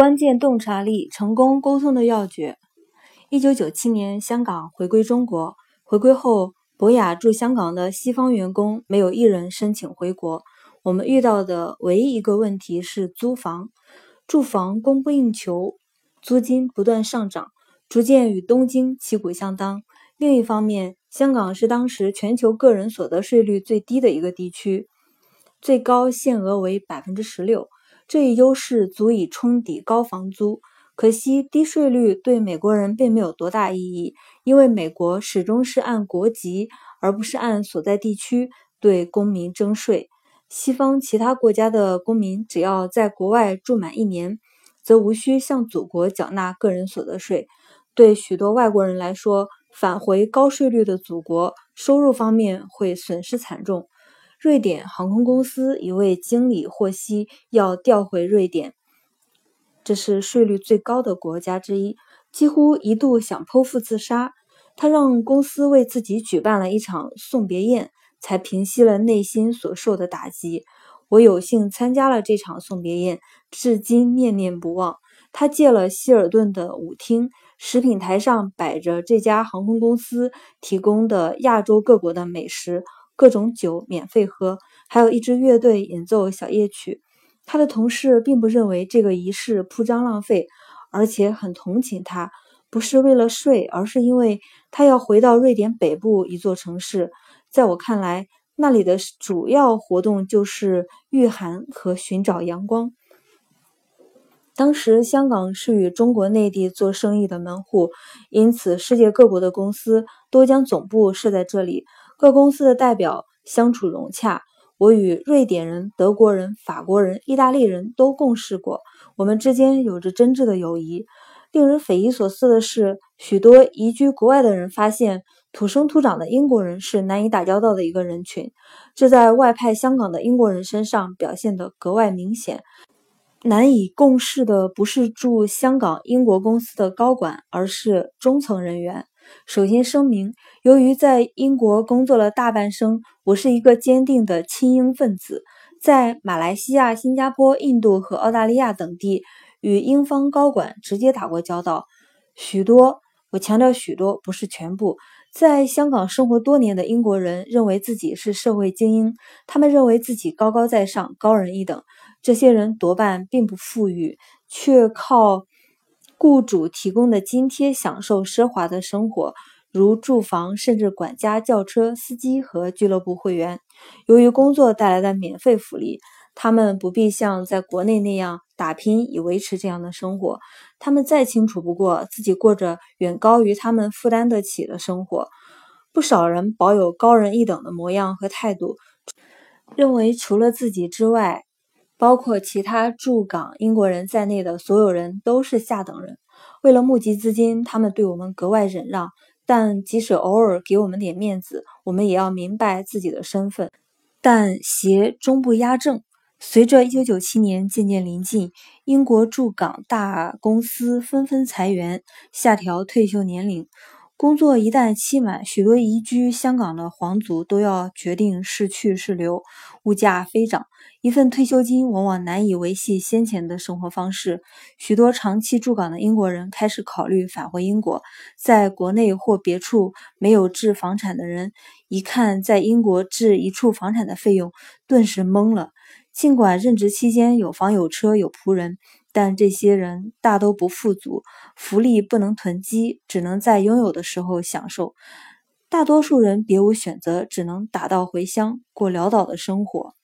关键洞察力，成功沟通的要诀。一九九七年，香港回归中国。回归后，博雅驻香港的西方员工没有一人申请回国。我们遇到的唯一一个问题是租房，住房供不应求，租金不断上涨，逐渐与东京旗鼓相当。另一方面，香港是当时全球个人所得税率最低的一个地区，最高限额为百分之十六。这一优势足以冲抵高房租，可惜低税率对美国人并没有多大意义，因为美国始终是按国籍而不是按所在地区对公民征税。西方其他国家的公民只要在国外住满一年，则无需向祖国缴纳个人所得税。对许多外国人来说，返回高税率的祖国，收入方面会损失惨重。瑞典航空公司一位经理获悉要调回瑞典，这是税率最高的国家之一，几乎一度想剖腹自杀。他让公司为自己举办了一场送别宴，才平息了内心所受的打击。我有幸参加了这场送别宴，至今念念不忘。他借了希尔顿的舞厅，食品台上摆着这家航空公司提供的亚洲各国的美食。各种酒免费喝，还有一支乐队演奏小夜曲。他的同事并不认为这个仪式铺张浪费，而且很同情他，不是为了睡，而是因为他要回到瑞典北部一座城市。在我看来，那里的主要活动就是御寒和寻找阳光。当时香港是与中国内地做生意的门户，因此世界各国的公司都将总部设在这里。各公司的代表相处融洽，我与瑞典人、德国人、法国人、意大利人都共事过，我们之间有着真挚的友谊。令人匪夷所思的是，许多移居国外的人发现，土生土长的英国人是难以打交道的一个人群，这在外派香港的英国人身上表现得格外明显。难以共事的不是驻香港英国公司的高管，而是中层人员。首先声明，由于在英国工作了大半生，我是一个坚定的亲英分子。在马来西亚、新加坡、印度和澳大利亚等地，与英方高管直接打过交道。许多，我强调许多，不是全部。在香港生活多年的英国人认为自己是社会精英，他们认为自己高高在上、高人一等。这些人多半并不富裕，却靠。雇主提供的津贴享受奢华的生活，如住房，甚至管家、轿车司机和俱乐部会员。由于工作带来的免费福利，他们不必像在国内那样打拼以维持这样的生活。他们再清楚不过，自己过着远高于他们负担得起的生活。不少人保有高人一等的模样和态度，认为除了自己之外。包括其他驻港英国人在内的所有人都是下等人。为了募集资金，他们对我们格外忍让。但即使偶尔给我们点面子，我们也要明白自己的身份。但邪终不压正。随着1997年渐渐临近，英国驻港大公司纷纷裁员、下调退休年龄。工作一旦期满，许多移居香港的皇族都要决定是去是留。物价飞涨，一份退休金往往难以维系先前的生活方式。许多长期驻港的英国人开始考虑返回英国。在国内或别处没有置房产的人，一看在英国置一处房产的费用，顿时懵了。尽管任职期间有房有车有仆人。但这些人大都不富足，福利不能囤积，只能在拥有的时候享受。大多数人别无选择，只能打道回乡，过潦倒的生活。